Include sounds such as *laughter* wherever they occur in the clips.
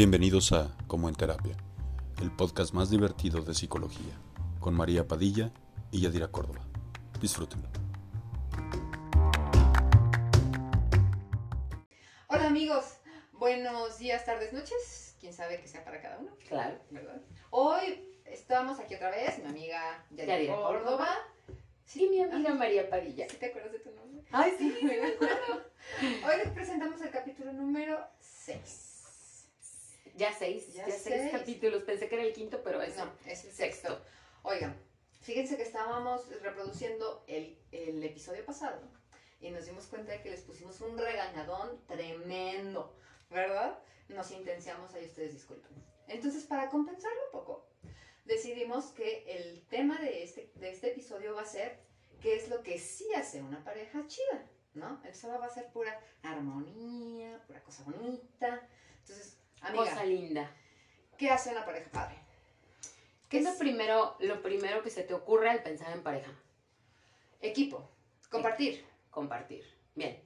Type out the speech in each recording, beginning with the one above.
Bienvenidos a Como en Terapia, el podcast más divertido de psicología, con María Padilla y Yadira Córdoba. Disfrútenlo. Hola amigos, buenos días, tardes, noches. Quién sabe que sea para cada uno, Claro. ¿verdad? Hoy estamos aquí otra vez, mi amiga Yadira Yadira Córdoba. Sí, mi amiga ah, María Padilla. ¿sí te acuerdas de tu nombre? Ay, sí, sí, *laughs* me acuerdo. Hoy les presentamos el capítulo número 6. Ya seis, Ya ya, seis seis. capítulos. Pensé que era el quinto, pero es No, es el sexto. Oigan, fíjense que estábamos reproduciendo el, el episodio pasado y nos dimos cuenta de que les pusimos un regañadón tremendo, ¿verdad? Nos intenciamos ahí, ustedes disculpen. Entonces, para compensarlo un poco, decidimos que el tema de este, de este episodio va a ser qué es lo que sí hace una pareja chida, ¿no? Eso va a ser pura armonía, pura cosa bonita. Entonces, amiga, cosa linda. ¿qué hace una pareja padre? ¿Qué es lo primero, lo primero que se te ocurre al pensar en pareja? Equipo, compartir. Compartir. Bien.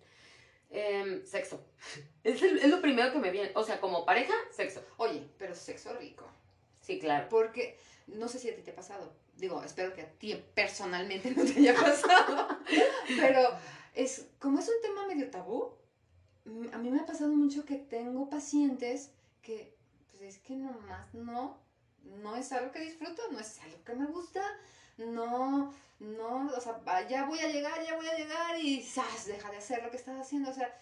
Em, sexo. *laughs* Es, el- es lo primero que me viene. O sea, como pareja, sexo. Oye, pero sexo rico. Sí, claro. Porque no sé si a ti te ha pasado. Digo, espero que a ti personalmente no te haya pasado. *laughs* pero es como es un tema medio tabú, mm, a mí me ha pasado mucho que tengo pacientes que, pues es que nomás no, no es algo que disfruto, no es algo que me gusta, no, no, o sea, ya voy a llegar, ya voy a llegar y ¡zas! deja de hacer lo que estás haciendo. O sea,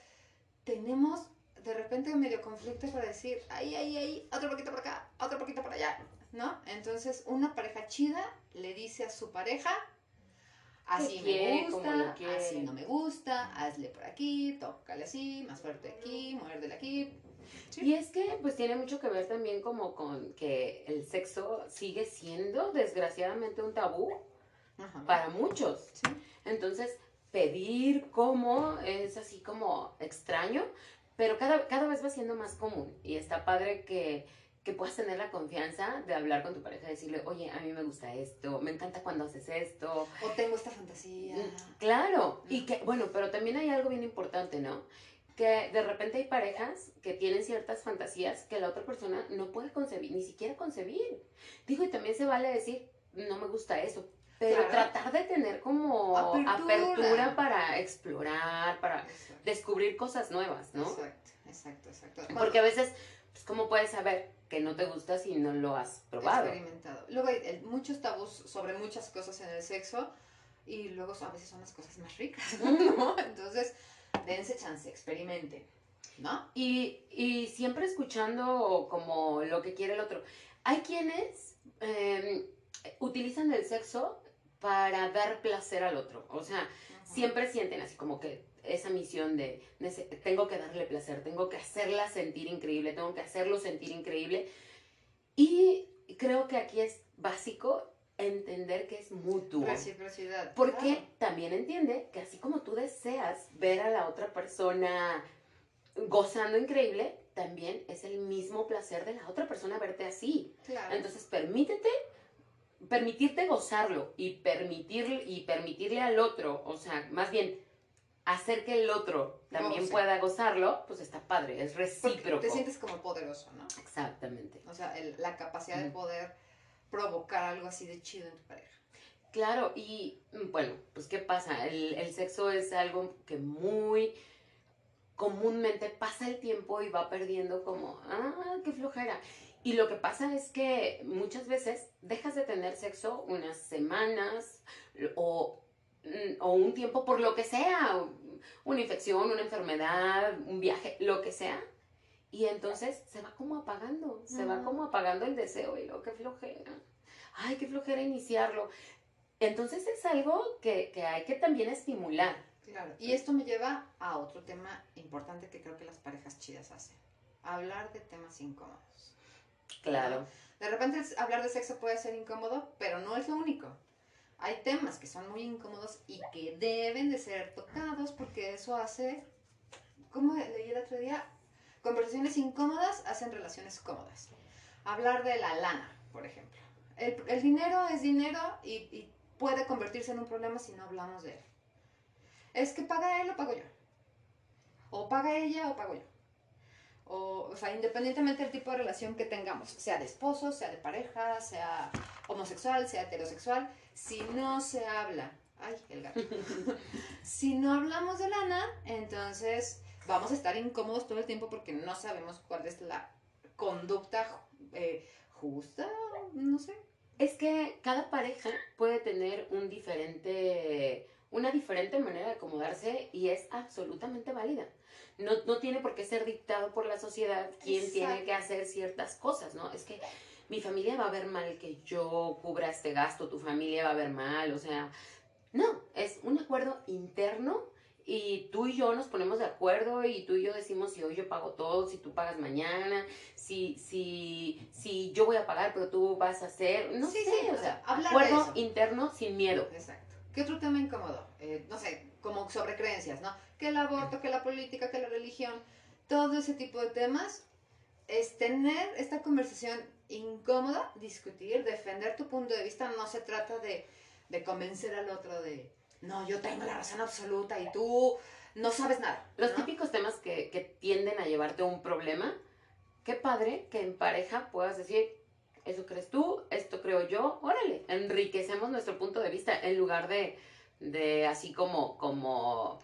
tenemos de repente medio conflicto para decir, ay, ay, ay, otro poquito por acá, otro poquito por allá, ¿no? Entonces, una pareja chida le dice a su pareja, así me gusta, lo así no me gusta, hazle por aquí, tócale así, más fuerte aquí, muérdele aquí. Sí. Y es que pues tiene mucho que ver también como con que el sexo sigue siendo desgraciadamente un tabú Ajá. para muchos. Sí. Entonces, pedir cómo es así como extraño, pero cada, cada vez va siendo más común. Y está padre que, que puedas tener la confianza de hablar con tu pareja, decirle, oye, a mí me gusta esto, me encanta cuando haces esto. O tengo esta fantasía. Mm, Claro, y que, bueno, pero también hay algo bien importante, ¿no? Que de repente hay parejas que tienen ciertas fantasías que la otra persona no puede concebir, ni siquiera concebir. Digo, y también se vale decir, no me gusta eso, pero Claro. tratar de tener como Apertura. apertura, para explorar, para Exacto. descubrir cosas nuevas, ¿no? Exacto, exacto, exacto. Porque a veces, pues, ¿cómo puedes saber que no te gusta si no lo has probado? experimentado. Luego hay eh, muchos tabús sobre muchas cosas en el sexo y luego a veces son las cosas más ricas, *laughs* ¿no? Entonces, dense chance, experimenten, ¿no? Y, y siempre escuchando como lo que quiere el otro. Hay quienes eh, utilizan el sexo para dar placer al otro. O sea, siempre sienten así como que esa misión de tengo que darle placer, tengo que hacerla sentir increíble, tengo que hacerlo sentir increíble. Y creo que aquí es básico entender que es mutuo. Reciprocidad. Porque también entiende que así como tú deseas ver a la otra persona gozando increíble, también es el mismo placer de la otra persona verte así. Claro. Entonces, permítete, permitirte gozarlo y, permitir, y permitirle al otro, o sea, más bien hacer que el otro también pueda gozarlo, pues está padre, es Porque recíproco. te sientes como poderoso, ¿no? Exactamente. O sea, el- la capacidad de poder provocar algo así de chido en tu pareja. Claro, y mm, bueno, pues ¿qué pasa? El, el sexo es algo que muy comúnmente pasa el tiempo y va perdiendo como, ah, qué flojera. Y lo que pasa es que muchas veces dejas de tener sexo unas semanas o, o un tiempo por lo que sea, una infección, una enfermedad, un viaje, lo que sea. Y entonces se va como apagando, se va como apagando el deseo y luego qué flojera. Ay, qué flojera iniciarlo. Entonces es algo que, que hay que también estimular. Claro. Y esto me lleva a otro tema importante que creo que las parejas chidas hacen. Hablar de temas incómodos. Claro. De repente hablar de sexo puede ser incómodo, pero no es lo único. Hay temas que son muy incómodos y que deben de ser tocados porque eso hace, como leí el otro día, conversaciones incómodas hacen relaciones cómodas. Hablar de la lana, por ejemplo. El, dinero es dinero y, y puede convertirse en un problema si no hablamos de él. Es que paga él o pago yo. O paga ella o pago yo. O, o sea, independientemente del tipo de relación que tengamos, sea de esposo, sea de pareja, sea homosexual, sea heterosexual, si no se habla, ay, el gato, *laughs* si no hablamos de lana, entonces vamos a estar incómodos todo el tiempo porque no sabemos cuál es la conducta eh, justa, no sé. Es que cada pareja puede tener un diferente, una diferente manera de acomodarse y es absolutamente válida. No, no tiene por qué ser dictado por la sociedad quién tiene que hacer ciertas cosas, ¿no? Es que mi familia va a ver mal que yo cubra este gasto, tu familia va a ver mal, o sea, no, es un acuerdo interno y tú y yo nos ponemos de acuerdo y tú y yo decimos si hoy yo pago todo, si tú pagas mañana, si, si, si yo voy a pagar pero tú vas a hacer, no Sí, sé, sí, o sea, acuerdo interno sin miedo. Exacto. ¿Qué otro tema incómodo? Eh, no sé, como sobre creencias, ¿no? Que el aborto, que la política, que la religión, todo ese tipo de temas, es tener esta conversación incómoda, discutir, defender tu punto de vista, no se trata de, de convencer al otro de, no, yo tengo la razón absoluta y tú no sabes nada. Los ¿no? típicos temas que, que tienden a llevarte a un problema, qué padre que en pareja puedas decir, eso crees tú, esto creo yo, órale, enriquecemos nuestro punto de vista en lugar de, de así como, como,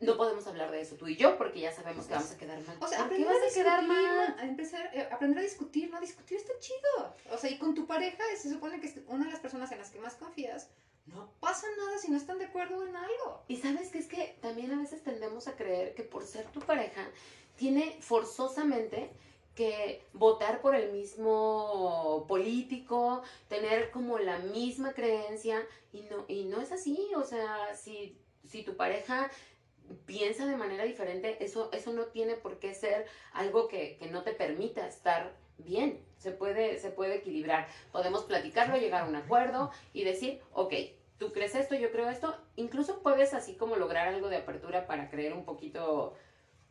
no podemos hablar de eso tú y yo porque ya sabemos que vamos a quedar mal. O sea, ¿Por qué a vas a quedar discutir, mal? a empezar, eh, aprender a discutir, ¿no? Discutir está chido. O sea, y con tu pareja se supone que es una de las personas en las que más confías. No pasa nada si no están de acuerdo en algo. Y sabes que es que también a veces tendemos a creer que por ser tu pareja, tiene forzosamente que votar por el mismo político, tener como la misma creencia, y no, y no es así, o sea, si, si tu pareja piensa de manera diferente, eso, eso no tiene por qué ser algo que, que no te permita estar bien, se puede, se puede equilibrar, podemos platicarlo, llegar a un acuerdo y decir, ok, tú crees esto, yo creo esto, incluso puedes así como lograr algo de apertura para creer un poquito,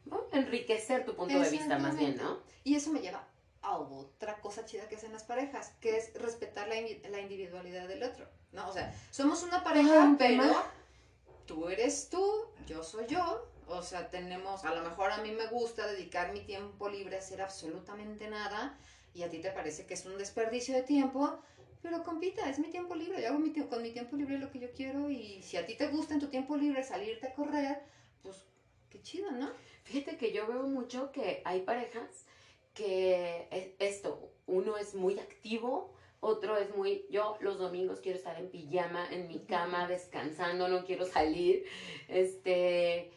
¿no? enriquecer tu punto de vista más bien, ¿no? Y eso me lleva a otra cosa chida que hacen las parejas, que es respetar la, la individualidad del otro, ¿no? O sea, somos una pareja, un pero tema. tú eres tú, yo soy yo. O sea, tenemos, a lo mejor a mí me gusta dedicar mi tiempo libre a hacer absolutamente nada y a ti te parece que es un desperdicio de tiempo, pero compita, es mi tiempo libre, yo hago mi con mi tiempo libre lo que yo quiero y si a ti te gusta en tu tiempo libre salirte a correr, pues qué chido, ¿no? Fíjate que yo veo mucho que hay parejas que es esto, uno es muy activo, otro es muy, yo los domingos quiero estar en pijama, en mi cama, descansando, no quiero salir, este,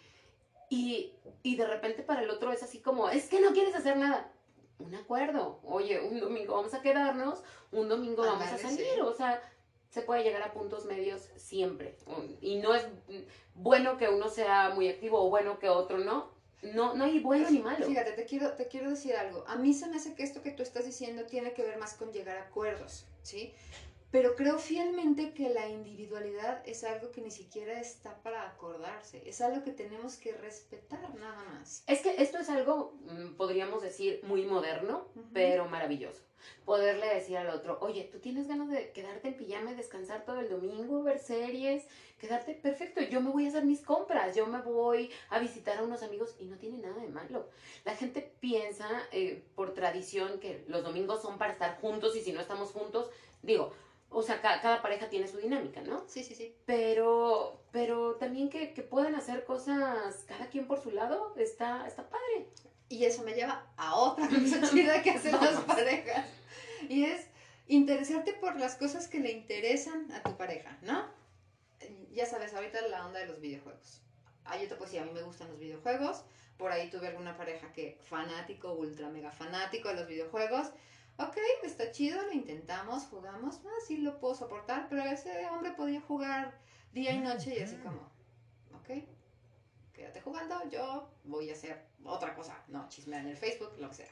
y, y de repente para el otro es así como, es que no quieres hacer nada. Un acuerdo, oye, un domingo vamos a quedarnos, un domingo vamos a salir, sí. o sea, se puede llegar a puntos medios siempre. Y no es bueno que uno sea muy activo o bueno que otro no. No, no hay bueno ni malo. Fíjate, te quiero, te quiero decir algo. A mí se me hace que esto que tú estás diciendo tiene que ver más con llegar a acuerdos, ¿sí? Pero creo fielmente que la individualidad es algo que ni siquiera está para acordarse. Es algo que tenemos que respetar nada más. Es que esto es algo, mm, podríamos decir, muy moderno, pero maravilloso. Poderle decir al otro, oye, ¿tú tienes ganas de quedarte en pijama y descansar todo el domingo, ver series? Quedarte perfecto, yo me voy a hacer mis compras, yo me voy a visitar a unos amigos y no tiene nada de malo. La gente piensa eh, por tradición que los domingos son para estar juntos y si no estamos juntos, digo, o sea, ca- cada pareja tiene su dinámica, ¿no? Sí, sí, sí. Pero, pero también que, que puedan hacer cosas cada quien por su lado, está, está padre. Y eso me lleva a otra *laughs* cosa *laughs* chida que hacen las parejas. Y es interesarte por las cosas que le interesan a tu pareja, ¿no? Ya sabes, ahorita la onda de los videojuegos. Ah, yo te puedo decir, a mí me gustan los videojuegos. Por ahí tuve alguna pareja que fanático, ultra mega fanático de los videojuegos. Ok, está chido, lo intentamos, jugamos. Ah, sí lo puedo soportar, pero ese hombre podía jugar día y noche y así como, ok, quédate jugando, yo voy a hacer otra cosa. No, chismear en el Facebook, lo que sea.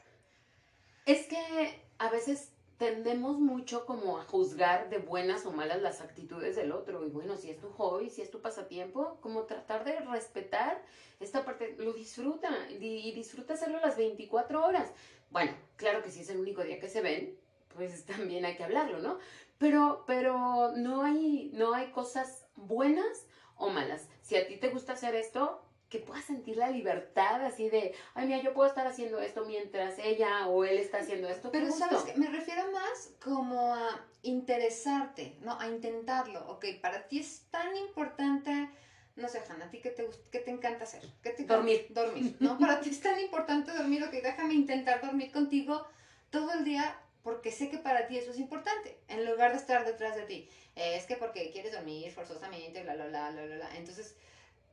Es que a veces tendemos mucho como a juzgar de buenas o malas las actitudes del otro. Y bueno, si es tu hobby, si es tu pasatiempo, como tratar de respetar esta parte, lo disfruta y y disfruta hacerlo las 24 horas. Bueno, claro que si es el único día que se ven, pues *laughs* también hay que hablarlo, ¿no? Pero, pero no hay, no hay cosas buenas o malas. Si a ti te gusta hacer esto, que pueda sentir la libertad así de, ay, mira, yo puedo estar haciendo esto mientras ella o él está haciendo esto. Pero sabes que me refiero más como a interesarte, ¿no? A intentarlo. Ok, para ti es tan importante, no sé, Hanna, ¿a ti qué te, qué te encanta hacer? ¿Qué te dormir. Dormir, *laughs* ¿no? Para ti es tan importante dormir, ok, déjame intentar dormir contigo todo el día porque sé que para ti eso es importante, en lugar de estar detrás de ti. Es que porque quieres dormir forzosamente, bla, bla, bla, bla, bla, bla. Entonces,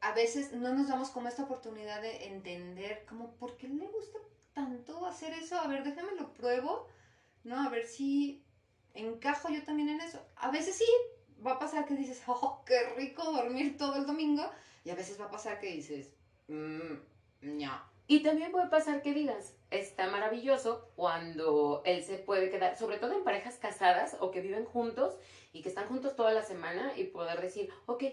a veces no nos damos como esta oportunidad de entender como por qué le gusta tanto hacer eso. A ver, déjame lo pruebo, ¿no? A ver si encajo yo también en eso. A veces sí, va a pasar que dices, oh, qué rico dormir todo el domingo. Y a veces va a pasar que dices, mmm, no. Y también puede pasar que digas, está maravilloso cuando él se puede quedar, sobre todo en parejas casadas o que viven juntos y que están juntos toda la semana y poder decir, ok,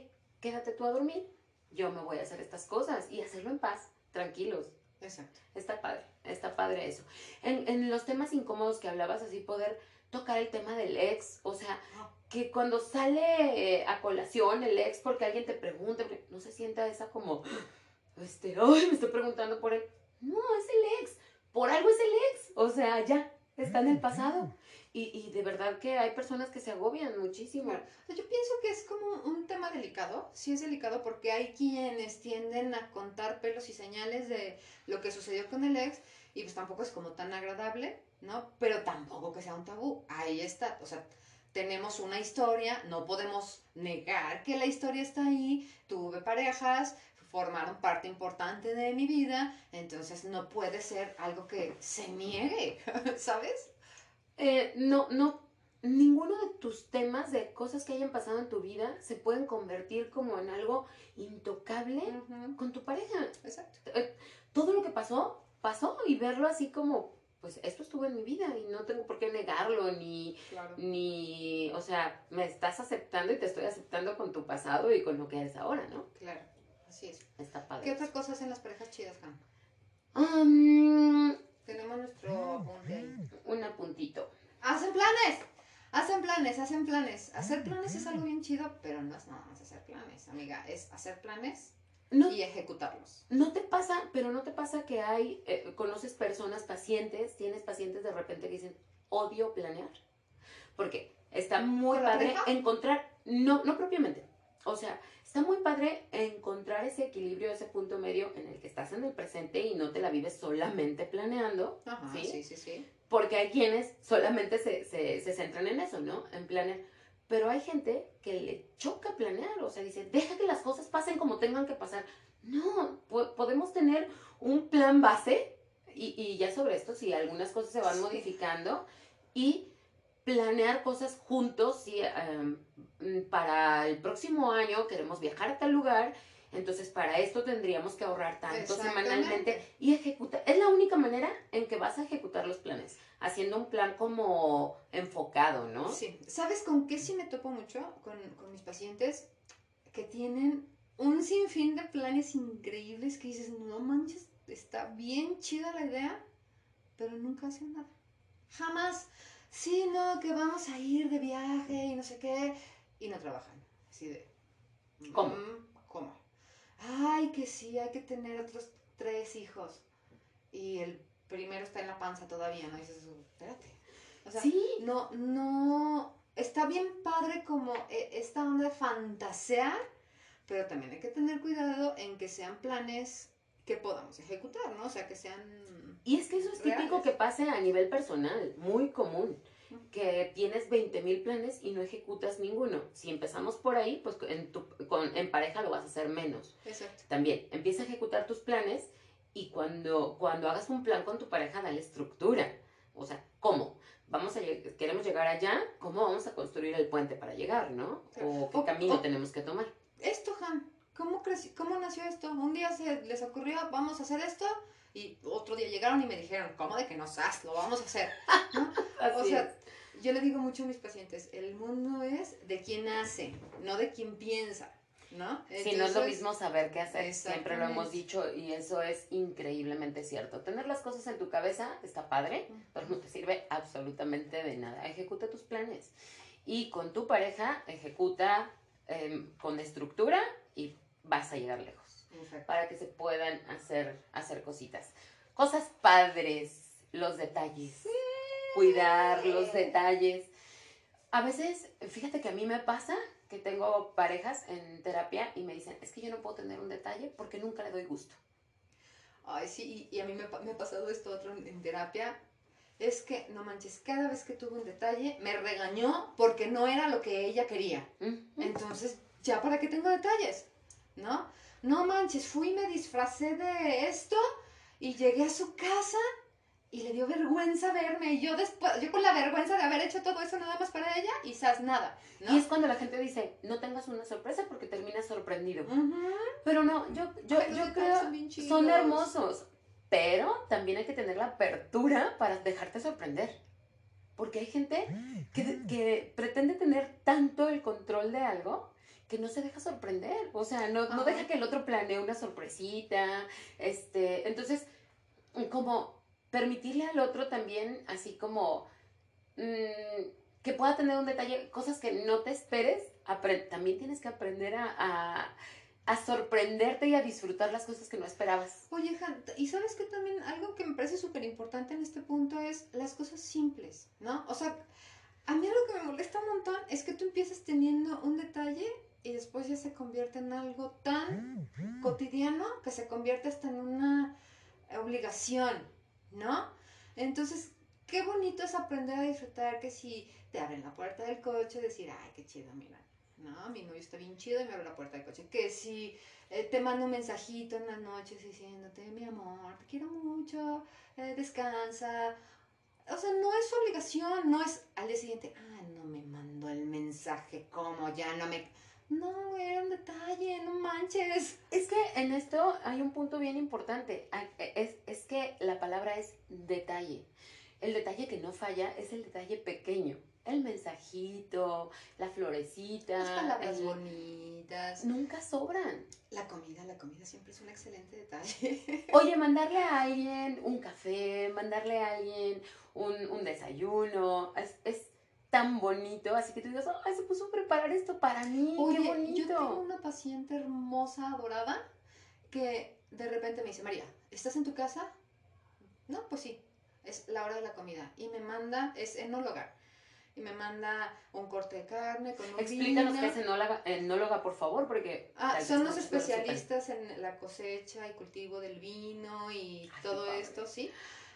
quédate tú a dormir, yo me voy a hacer estas cosas y hacerlo en paz, tranquilos. Exacto. Está padre, está padre eso. En, en los temas incómodos que hablabas, así poder tocar el tema del ex, o sea, ah. Que cuando sale eh, a colación el ex porque alguien te pregunta, no se sienta esa como, este, ay, me estoy preguntando por él. No, es el ex, por algo es el ex, o sea, ya, está en el pasado. Y, y, de verdad que hay personas que se agobian muchísimo. Yo pienso que es como un tema delicado, sí es delicado porque hay quienes tienden a contar pelos y señales de lo que sucedió con el ex y pues tampoco es como tan agradable, ¿no? Pero tampoco que sea un tabú, ahí está, o sea, tenemos una historia, no podemos negar que la historia está ahí, tuve parejas, formaron parte importante de mi vida, entonces no puede ser algo que se niegue, *laughs* ¿sabes? Eh, no, no, ninguno de tus temas de cosas que hayan pasado en tu vida se pueden convertir como en algo intocable con tu pareja. Exacto. Eh, todo lo que pasó, pasó y verlo así como, pues esto estuvo en mi vida y no tengo por qué negarlo, ni, ni, o sea, me estás aceptando y te estoy aceptando con tu pasado y con lo que eres ahora, ¿no? Claro, así es. Está padre. ¿Qué otras cosas en las parejas chidas, Han? Um, tenemos nuestro Un apuntito. Hacen planes. Hacen planes, hacen planes. Hacer planes es algo bien chido, pero no es nada más hacer planes, amiga. Es hacer planes y ejecutarlos. No te pasa, pero no te pasa que hay, eh, conoces personas, pacientes, tienes pacientes de repente que dicen, odio planear. Porque está muy padre encontrar, no, no propiamente. O sea, está muy padre encontrar ese equilibrio, ese punto medio en el que estás en el presente y no te la vives solamente planeando. ¿sí? sí, sí, sí. Porque hay quienes solamente se, se, centran en eso, ¿no? En planear. Pero hay gente que le choca planear, o sea, dice, deja que las cosas pasen como tengan que pasar. No, podemos tener un plan base y, y ya sobre esto, si algunas cosas se van modificando y planear cosas juntos, si em, para el próximo año queremos viajar a tal lugar, entonces para esto tendríamos que ahorrar tanto semanalmente y ejecutar. Es la única manera en que vas a ejecutar los planes, haciendo un plan como enfocado, ¿no? Sí. ¿Sabes con qué sí me topo mucho con, con mis pacientes? Que tienen un sinfín de planes increíbles que dices, no manches, está bien chida la idea, pero nunca hacen nada. Jamás sí, no, que vamos a ir de viaje y no sé qué, y no trabajan. Así de, ¿cómo? Mm, ¿Cómo? Ay, que sí, hay que tener otros tres hijos. Y el primero está en la panza todavía, ¿no? Y dices, espérate. O sea, ¿Sí? no, no, está bien padre como eh, esta onda de fantasear, pero también hay que tener cuidado en que sean planes que podamos ejecutar, ¿no? O sea, que sean y es que eso es típico que pase a nivel personal, muy común, que tienes 20 mil planes y no ejecutas ninguno. Si empezamos por ahí, pues en, tu, con, en pareja lo vas a hacer menos. Exacto. También, empieza a ejecutar tus planes y cuando, cuando hagas un plan con tu pareja, dale estructura. O sea, ¿cómo? Vamos a, queremos llegar allá, ¿cómo vamos a construir el puente para llegar, no? O qué camino tenemos que tomar. Esto, Han, ¿cómo, ¿cómo nació esto? Un día se les ocurrió, vamos a hacer esto, y otro día llegaron y me dijeron, ¿cómo de que no sabes? Lo vamos a hacer. *laughs* o sea, yo le digo mucho a mis pacientes, el mundo es de quien hace, no de quien piensa. ¿No? Sí, no es lo mismo saber qué hacer, siempre lo hemos dicho y eso es increíblemente cierto. Tener las cosas en tu cabeza está padre, pero no te sirve absolutamente de nada. Ejecuta tus planes y con tu pareja ejecuta em, con estructura y vas a llegar lejos. Exacto. para que se puedan hacer, hacer cositas. Cosas padres, los detalles. Cuidar los detalles. A veces, fíjate que a mí me pasa que tengo parejas en terapia y me dicen, es que yo no puedo tener un detalle porque nunca le doy gusto. Ay, sí, y, y a mí me, me ha pasado esto otro en, en terapia. Es que, no manches, cada vez que tuve un detalle me regañó porque no era lo que ella quería. Mm. Entonces, ¿ya para qué tengo detalles? ¿No? No manches, fui y me disfracé de esto y llegué a su casa y le dio vergüenza verme. Y yo después, yo con la vergüenza de haber hecho todo eso nada más para ella, y quizás nada. ¿no? Y es cuando la gente dice, no tengas una sorpresa porque terminas sorprendido. Ujú. Pero no, yo, yo, Ay, yo creo son son hermosos. Pero también hay que tener la apertura para dejarte sorprender. Porque hay gente que, que pretende tener tanto el control de algo que no se deja sorprender. O sea, no, no deja que el otro planee una sorpresita. Este, entonces, como permitirle al otro también, así como mm, que pueda tener un detalle, cosas que no te esperes, también tienes que aprender a, a, a sorprenderte y a disfrutar las cosas que no esperabas. Oye, Han, y sabes que también algo que me parece súper importante en este punto es las cosas simples, ¿no? O sea, a mí algo que me molesta un montón es que tú empiezas teniendo un detalle y después ya se convierte en algo tan cotidiano que se convierte hasta en una obligación, ¿no? Entonces, qué bonito es aprender a disfrutar que si te abren la puerta del coche, decir, ay, qué chido, mira, no, mi novio está bien chido y me abre la puerta del coche. Que si eh, te mando un mensajito en las noches diciéndote, mi amor, te quiero mucho, eh, descansa. O sea, no es su obligación, no es al día siguiente, ah, no me mandó el mensaje, como ya no me... No, era un detalle, no manches. Es que en esto hay un punto bien importante. Ah, Es, es que la palabra es detalle. El detalle que no falla es el detalle pequeño. El mensajito, la florecita. Las palabras el- bonitas. Nunca sobran. La comida, la comida siempre es un excelente detalle. *laughs* Oye, mandarle a alguien un café, mandarle a alguien un, un desayuno, es, es tan bonito. Así que tú digas, ay, se puso a preparar esto para mí, Oye, qué bonito. yo tengo una paciente hermosa, adorada, que de repente me dice, María, ¿estás en tu casa? No, pues sí, es la hora de la comida. Y me manda, es enóloga, y me manda un corte de carne con un Explícanos vino. qué es enóloga, enóloga, por favor, porque... Ah, son los especialistas en la cosecha y cultivo del vino y Ay, todo esto, ¿sí?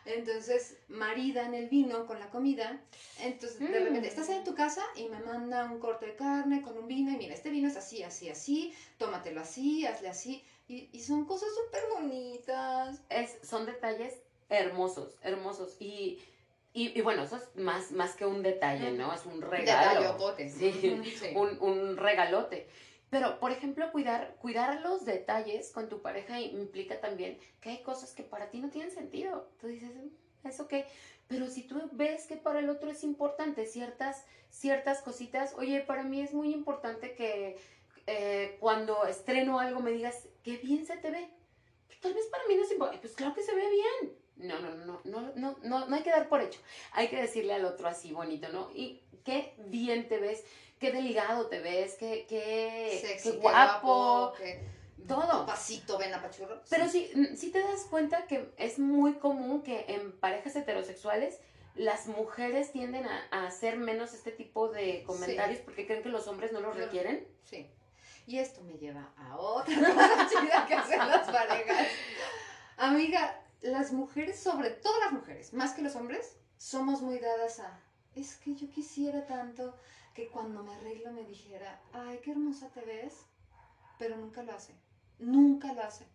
Entonces, maridan el vino con la comida. Entonces, de Mm. repente, estás en tu casa y me manda un corte de carne con un vino y mira, este vino es así, así, así, tómatelo así, hazle así. Y, y son cosas súper bonitas. es, son detalles hermosos, hermosos. Y, y, y bueno, eso es más, más que un detalle, ¿no? Es un regalo. Detallotote. Sí, *laughs* sí. un, un regalote. Pero, por ejemplo, cuidar, cuidar los detalles con tu pareja implica también que hay cosas que para ti no tienen sentido. Tú dices, "Mm, es ok. Pero si tú ves que para el otro es importante ciertas, ciertas cositas, oye, para mí es muy importante que eh, cuando estreno algo me digas, qué bien se te ve. Tal vez para mí no es importante. Pues claro que se ve bien. No, no, no, no, no, no, no hay que dar por hecho. Hay que decirle al otro así bonito, ¿no? Y qué bien te ves, qué delgado te ves, qué, qué, Sexy, qué qué guapo. qué todo. Pasito, ven apachurro. Pero sí, mm, sí te das cuenta que es muy común que en parejas heterosexuales las mujeres tienden a, a hacer menos este tipo de comentarios porque creen que los hombres no los requieren. Sí. Y esto me lleva a otra *laughs* cosa chida que hacen las parejas. Amiga, las mujeres, sobre todo las mujeres, más que los hombres, somos muy dadas a. Es que yo quisiera tanto que cuando me arreglo me dijera, ay, qué hermosa te ves, pero nunca lo hace. Nunca lo hace.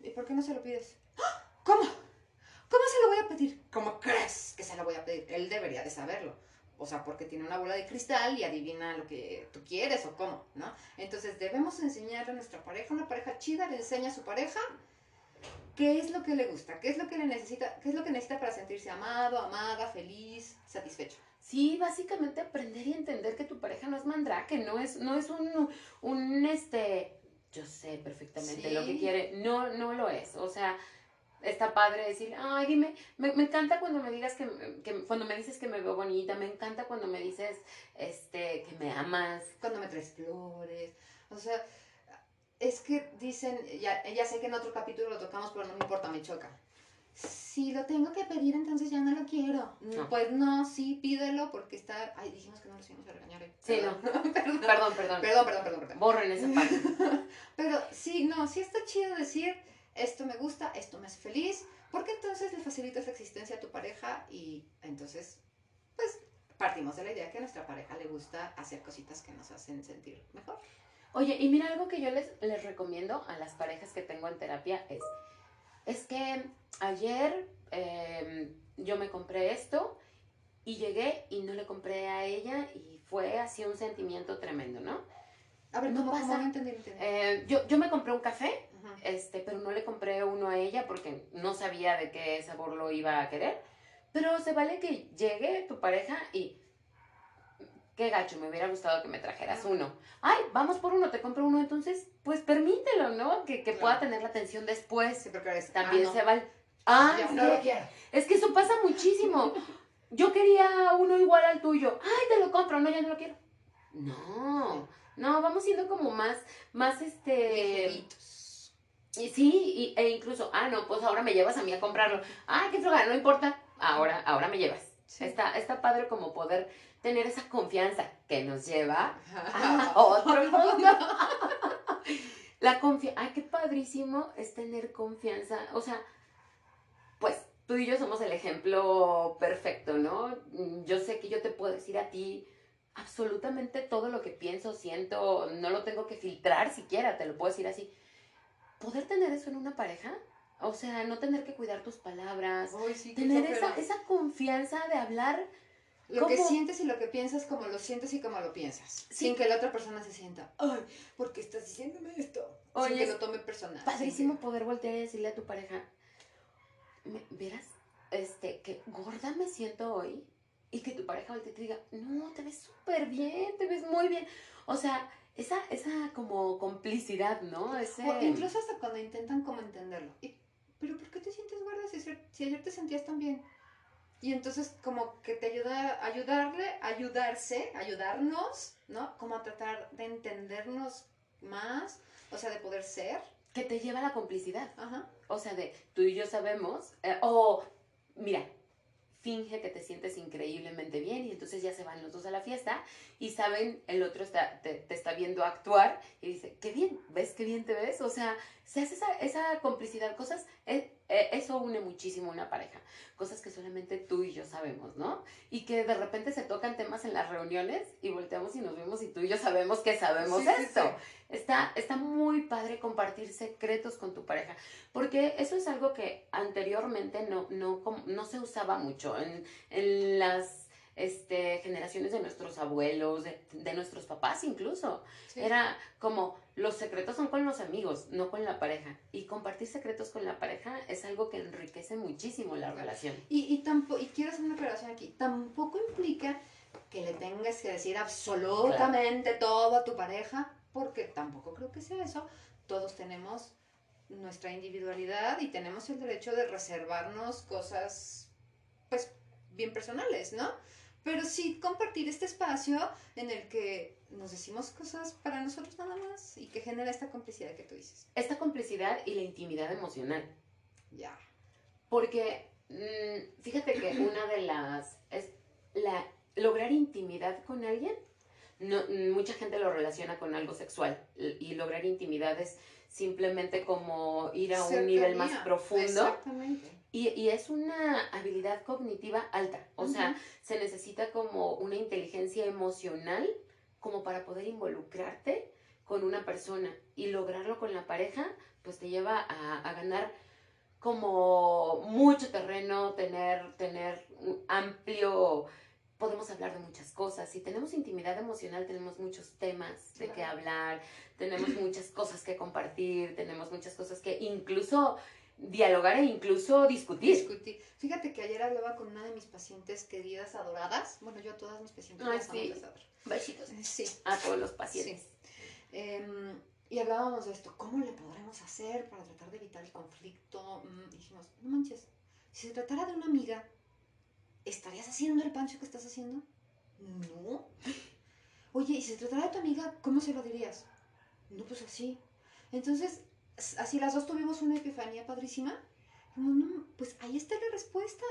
¿Y por qué no se lo pides? ¡Ah! ¿Cómo? ¿Cómo se lo voy a pedir? ¿Cómo crees que se lo voy a pedir? Él debería de saberlo. O sea, porque tiene una bola de cristal y adivina lo que tú quieres o cómo, ¿no? Entonces debemos enseñarle a nuestra pareja, una pareja chida le enseña a su pareja qué es lo que le gusta, qué es lo que le necesita, qué es lo que necesita para sentirse amado, amada, feliz, satisfecho. Sí, básicamente aprender y entender que tu pareja no es mandrake, no es, no es un, un este, yo sé perfectamente Sí. lo que quiere, no, no lo es, o sea, está padre decir, ay, dime, me, me encanta cuando me digas que, que, cuando me dices que me veo bonita, me encanta cuando me dices, este, que me amas, Cuando me traes flores, o sea, es que dicen, ya, ya sé que en otro capítulo lo tocamos, pero no me importa, me choca. Si lo tengo que pedir, entonces ya no lo quiero. No. Pues no, sí, pídelo porque está... Ay, dijimos que no los íbamos a regañar. ¿eh? Sí, perdón. *laughs* perdón. Perdón, perdón. Perdón, perdón, perdón, perdón. Borren esa parte. *laughs* Pero sí, no, sí está chido decir, esto me gusta, esto me hace feliz, porque entonces le facilitas la existencia a tu pareja y entonces, pues, partimos de la idea que a nuestra pareja le gusta hacer cositas que nos hacen sentir mejor. Oye, y mira, algo que yo les, les recomiendo a las parejas que tengo en terapia es, es que ayer eh, yo me compré esto y llegué y no le compré a ella y fue así un sentimiento tremendo, ¿no? A ver, No ¿cómo, pasa. cómo entendí? entendí. Eh, yo, yo me compré un café, este, pero no le compré uno a ella porque no sabía de qué sabor lo iba a querer. Pero se vale que llegue tu pareja y... Qué gacho, me hubiera gustado que me trajeras uno. Ay, vamos por uno, te compro uno, entonces, pues permítelo, ¿no? Que, que Claro. pueda tener la atención después. Sí, porque es- También ah, no. se vale. Ah, Ya es, no que, lo quiero. es que eso pasa muchísimo. Yo quería uno igual al tuyo. Ay, te lo compro, no, ya no lo quiero. No, no, vamos siendo como más, más este... Ligeritos. Y sí, y- e incluso, ah, no, pues ahora me llevas a mí a comprarlo. Ah, qué flojera, no importa. Ahora, ahora me llevas. Sí. Está, está padre como poder tener esa confianza que nos lleva a otro *laughs* mundo. La confianza, ay, qué padrísimo es tener confianza. O sea, pues tú y yo somos el ejemplo perfecto, ¿no? Yo sé que yo te puedo decir a ti absolutamente todo lo que pienso, siento, no lo tengo que filtrar siquiera, te lo puedo decir así. Poder tener eso en una pareja, o sea, no tener que cuidar tus palabras, Uy, sí, qué tener esa, esa confianza de hablar Lo que sientes y lo que piensas, como lo sientes y como lo piensas. Sí. Sin que la otra persona se sienta, ay, ¿por qué estás diciéndome esto? Oye, Sin que lo tome personal. Padrísimo poder voltear y decirle a tu pareja, "Me- verás, este, que gorda me siento hoy y que tu pareja voltee y te diga, no, te ves súper bien, te ves muy bien. O sea, esa, esa como complicidad, ¿no? Ese... O incluso hasta cuando intentan como entenderlo. Y, ¿Pero por qué te sientes gorda si, si ayer te sentías tan bien? Y entonces como que te ayuda a ayudarle, ayudarse, ayudarnos, ¿no? Como a tratar de entendernos más, o sea, de poder ser. que te lleva a la complicidad. Ajá. O sea, de tú y yo sabemos, eh, o mira, finge que te sientes increíblemente bien y entonces ya se van los dos a la fiesta y saben, el otro está, te, te está viendo actuar y dice, qué bien, ¿ves qué bien te ves? O sea, se hace esa, esa complicidad, cosas, eh, eh, eso une muchísimo a una pareja, cosas que solamente tú y yo sabemos, ¿no? Y que de repente se tocan temas en las reuniones y volteamos y nos vemos y tú y yo sabemos que sabemos Sí, esto. sí. Está, está muy padre compartir secretos con tu pareja, porque eso es algo que anteriormente no, no, no se usaba mucho en, en las este, generaciones de nuestros abuelos, de, de nuestros papás incluso. Sí. Era como los secretos son con los amigos, no con la pareja. Y compartir secretos con la pareja es algo que enriquece muchísimo la Claro. relación. Y, y, tampo- y quiero hacer una aclaración aquí, tampoco implica que le tengas que decir absolutamente todo a tu pareja, porque tampoco creo que sea eso. Todos tenemos nuestra individualidad y tenemos el derecho de reservarnos cosas, pues, bien personales, ¿no? Pero sí compartir este espacio en el que nos decimos cosas para nosotros nada más y que genera esta complicidad que tú dices. Esta complicidad y la intimidad emocional. Ya. Porque mm, fíjate que *clears throat* una de las es la lograr intimidad con alguien. No, mucha gente lo relaciona con algo sexual y lograr intimidad es simplemente como ir a un nivel más profundo Exactamente. Y, y es una habilidad cognitiva alta. O sea, se necesita como una inteligencia emocional como para poder involucrarte con una persona y lograrlo con la pareja, pues te lleva a, a ganar como mucho terreno, tener, tener un amplio, podemos hablar de muchas cosas. Si tenemos intimidad emocional, tenemos muchos temas de qué hablar, tenemos muchas cosas que compartir, tenemos muchas cosas que incluso dialogar e incluso discutir. discutir. Fíjate que ayer hablaba con una de mis pacientes queridas, adoradas. Bueno, yo a todas mis pacientes Ay, las sí. las adoro. Besitos Sí. a todos los pacientes. Em, y hablábamos de esto, ¿cómo le podremos hacer para tratar de evitar el conflicto? Mm, y dijimos, no manches, si se tratara de una amiga, ¿estarías haciendo el pancho que estás haciendo? No. *laughs* Oye, y si se tratara de tu amiga, ¿cómo se lo dirías? No, pues así. Entonces, así las dos tuvimos una epifanía padrísima. Como, no, pues ahí está la respuesta.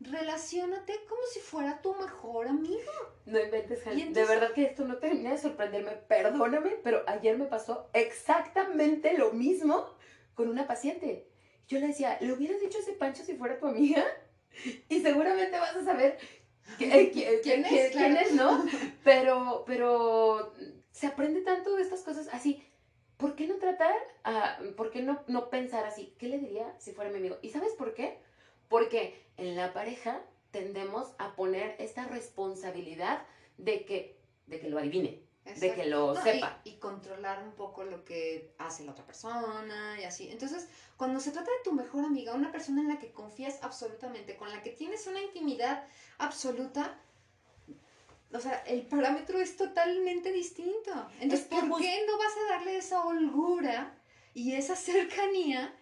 Relaciónate como si fuera tu mejor amigo. No inventes, entonces- De verdad que esto no termina de sorprenderme. Perdóname, pero ayer me pasó exactamente lo mismo con una paciente. Yo le decía, ¿le hubieras dicho ese Pancho si fuera tu amiga? Y seguramente vas a saber que- eh, qui- *laughs* ¿Quién es? quién- es, ¿no? Pero, pero se aprende tanto de estas cosas así. ¿Por qué no tratar, a, por qué no, no pensar así? ¿Qué le diría si fuera mi amigo? ¿Y sabes por qué? Porque en la pareja tendemos a poner esta responsabilidad de que, de que lo adivine, de que lo No, y- sepa. Y, controlar un poco lo que hace la otra persona y así. Entonces, cuando se trata de tu mejor amiga, una persona en la que confías absolutamente, con la que tienes una intimidad absoluta, o sea, el parámetro es totalmente distinto. Entonces, ¿por qué no vas a darle esa holgura y esa cercanía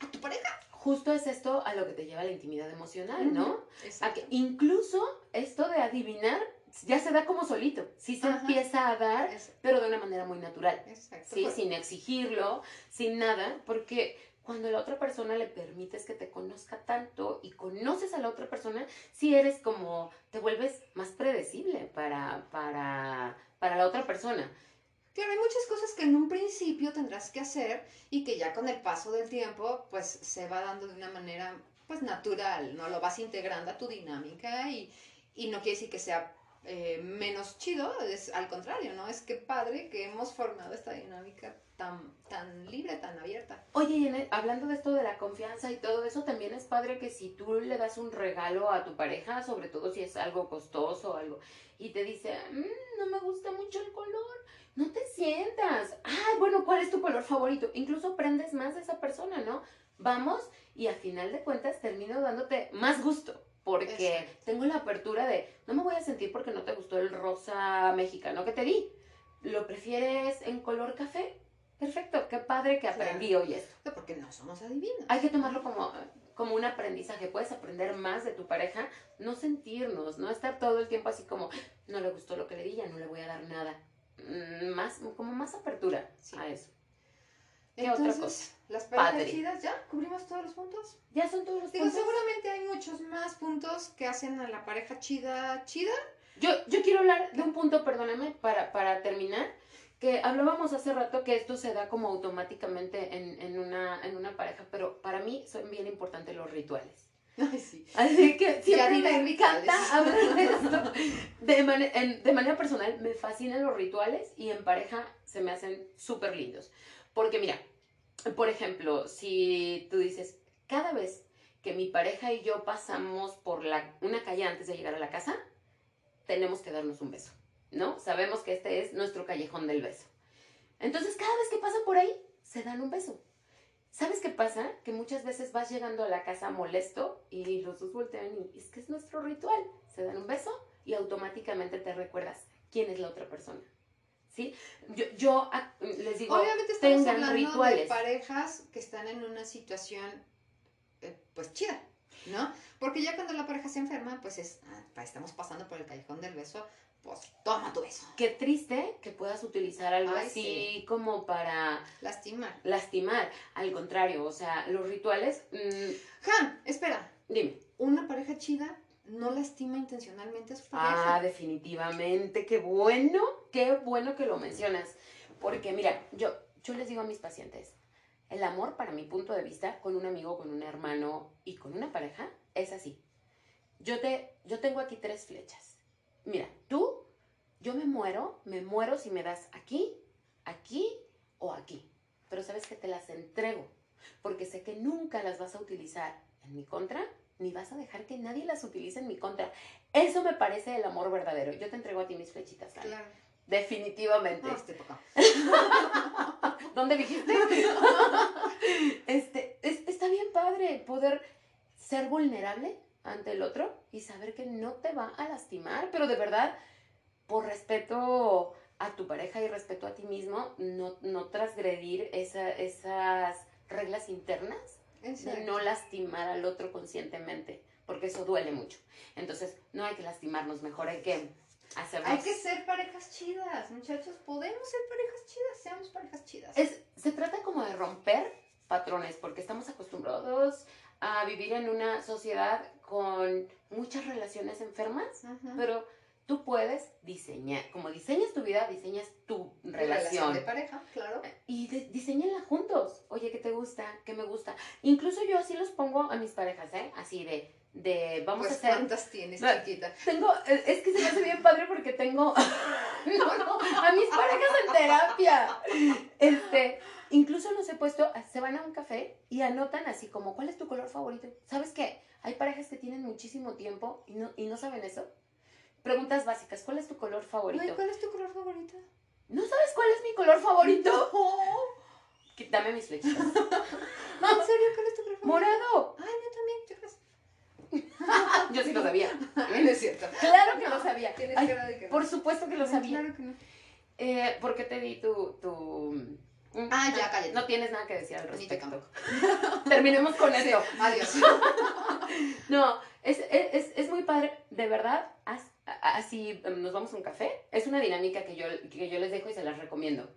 a tu pareja? Justo es esto a lo que te lleva la intimidad emocional, ¿no? A que incluso esto de adivinar ya se da como solito, sí se Ajá. empieza a dar, pero de una manera muy natural. Exacto. ¿sí? Pues, Sin exigirlo, sin nada, porque cuando la otra persona le permites que te conozca tanto y conoces a la otra persona, sí eres como, te vuelves más predecible para, para, para la otra persona. Claro, hay muchas cosas que en un principio tendrás que hacer y que ya con el paso del tiempo pues se va dando de una manera pues natural, ¿no? Lo vas integrando a tu dinámica y, y no quiere decir que sea eh, menos chido, es al contrario, ¿no? Es que padre que hemos formado esta dinámica tan, tan libre, tan abierta. Oye, y en hablando de esto de la confianza y todo eso, también es padre que si tú le das un regalo a tu pareja, sobre todo si es algo costoso o algo, y te dice, "Mm, no me gusta mucho el color, no te sientas. Ay, bueno, ¿cuál es tu color favorito? Incluso aprendes más de esa persona, ¿no? Vamos y a final de cuentas termino dándote más gusto. Porque Exacto. tengo la apertura de, no me voy a sentir porque no te gustó el rosa mexicano que te di. ¿Lo prefieres en color café? Perfecto, qué padre que Claro. aprendí hoy esto. Porque no somos adivinos. Hay que tomarlo como, como un aprendizaje. Puedes aprender más de tu pareja, no sentirnos, no estar todo el tiempo así como, no le gustó lo que le di, ya no le voy a dar nada. Mm, Más, como más apertura Sí. a eso. ¿Qué otra Entonces, cosa? las parejas Padre. ¿ya? ¿Cubrimos todos los puntos? Ya son todos los Digo, puntos. seguramente hay muchos más puntos que hacen a la pareja chida, chida. Yo, yo quiero hablar de un punto, perdóname, para, para terminar, que hablábamos hace rato que esto se da como automáticamente en, en, una, en una pareja, pero para mí son bien importantes los rituales. Ay, sí. Así que siempre me encanta hablar de esto. De, mane- en- de manera personal, me fascinan los rituales y en pareja se me hacen súper lindos. Porque mira, por ejemplo, si tú dices, cada vez que mi pareja y yo pasamos por una calle antes de llegar a la casa, tenemos que darnos un beso, ¿no? Sabemos que este es nuestro callejón del beso. Entonces, cada vez que pasan por ahí, se dan un beso. ¿Sabes qué pasa? Que muchas veces vas llegando a la casa molesto y los dos voltean y es que es nuestro ritual. Se dan un beso y automáticamente te recuerdas quién es la otra persona. ¿Sí? Yo, yo ah, les digo, Obviamente estamos tengan hablando de rituales. parejas que están en una situación, eh, pues chida, ¿no? Porque ya cuando la pareja se enferma, pues es, ah, estamos pasando por el callejón del beso, pues toma tu beso. qué triste que puedas utilizar algo Ay, así sí. como para Lastimar. lastimar. Al contrario, o sea, los rituales, mm, Han, espera, dime. una pareja chida no lastima intencionalmente a su Ah, definitivamente, qué bueno, qué bueno que lo mencionas. Porque mira, yo, yo les digo a mis pacientes, el amor para mi punto de vista, con un amigo, con un hermano y con una pareja, es así. Yo, te, yo tengo aquí tres flechas. Mira, tú, yo me muero, me muero si me das aquí, aquí o aquí. Pero sabes que te las entrego, porque sé que nunca las vas a utilizar en mi contra, ni vas a dejar que nadie las utilice en mi contra. Eso me parece el amor verdadero. Yo te entrego a ti mis flechitas. Claro. Definitivamente. No. *laughs* ¿Dónde dijiste? *laughs* este, es- está bien padre poder ser vulnerable ante el otro y saber que no te va a lastimar, pero de verdad, por respeto a tu pareja y respeto a ti mismo, no, no transgredir esa- esas reglas internas Exacto. no lastimar al otro conscientemente, porque eso duele mucho. Entonces, no hay que lastimarnos, mejor hay que Hacemos... Hay que ser parejas chidas, muchachos. Podemos ser parejas chidas, seamos parejas chidas. Es, se trata como de romper patrones, porque estamos acostumbrados a vivir en una sociedad con muchas relaciones enfermas, Ajá. pero tú puedes diseñar, como diseñas tu vida, diseñas tu relación. de pareja, claro. Y diseñenla juntos. Oye, ¿qué te gusta? ¿Qué me gusta? Incluso yo así los pongo a mis parejas, ¿eh? Así de, de vamos pues, a hacer... ¿cuántas tienes, No. chiquita? Tengo, es es que se me hace bien padre porque tengo *laughs* *laughs* no, no, a mis parejas en terapia. Este, incluso los he puesto, se van a un café y anotan así como, ¿cuál es tu color favorito? ¿Sabes qué? Hay parejas que tienen muchísimo tiempo y no, y no saben eso. Preguntas básicas, ¿cuál es tu color favorito? Ay, ¿Cuál es tu color favorito? ¿No sabes cuál es mi color favorito? Que- Dame mis flechitas. *laughs* ¿En serio? ¿Cuál es tu color favorito? Morado. Ay, yo también, ¿qué crees? *laughs* Yo sí lo sabía. No es *laughs* cierto. Claro que lo sabía. Tienes Ay, cara de que no. por supuesto que lo sabía. Claro que no. Eh, ¿Por qué te di tu, tu... mm, Ah, ya, cállate. No tienes nada que decir al Ni te respecto. Terminemos con Sí, eso. adiós. No, es, es, es- muy padre, de verdad, a- así em, nos vamos a un café. Es una dinámica que yo, que yo les dejo y se las recomiendo.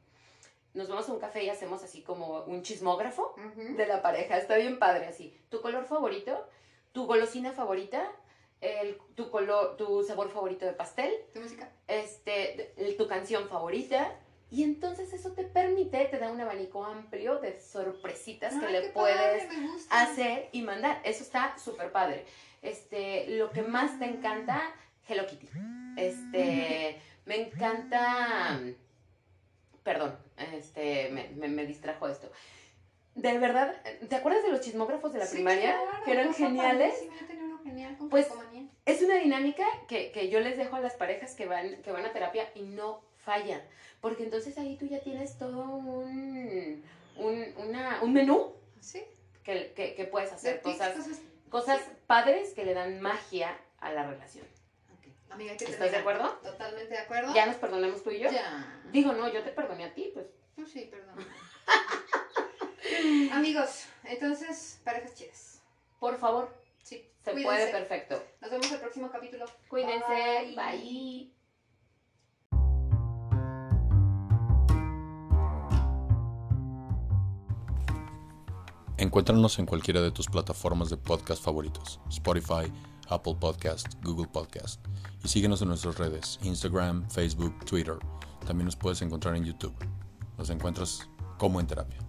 Nos vamos a un café y hacemos así como un chismógrafo de la pareja. Está bien padre así. Tu color favorito, tu golosina favorita, el, tu, color, tu sabor favorito de pastel, ¿Tu música? este, tu canción favorita. Y entonces eso te permite, te da un abanico amplio de sorpresitas que le puedes padre, hacer y mandar. Eso está súper padre. Este, lo que más te encanta, Hello Kitty. Este, me encanta. Perdón, este, me, me, me distrajo esto. De verdad, ¿te acuerdas de los chismógrafos de la Sí, primaria? claro, que eran geniales. Yo tenía uno genial con Pues, calcomanía. Es una dinámica que, que yo les dejo a las parejas que van, que van a terapia y no fallan. Porque entonces ahí tú ya tienes todo un, un, una- un menú Sí. que, que, que puedes De hacer. Cosas, cosas. cosas padres que le dan magia a la relación. Amiga, hay que ¿Estás de acuerdo? Totalmente de acuerdo. ¿Ya nos perdonamos tú y yo? Ya. Digo, no, yo te perdoné a ti, pues. Pues sí, perdón. *laughs* Amigos, entonces, parejas chidas. Por favor, Sí. se Cuídense. puede perfecto. Nos vemos el próximo capítulo. Cuídense, bye. Encuéntranos en cualquiera de tus plataformas de podcast favoritos, Spotify, Apple Podcast, Google Podcast, y síguenos en nuestras redes, Instagram, Facebook, Twitter. También nos puedes encontrar en YouTube. Nos encuentras como en terapia.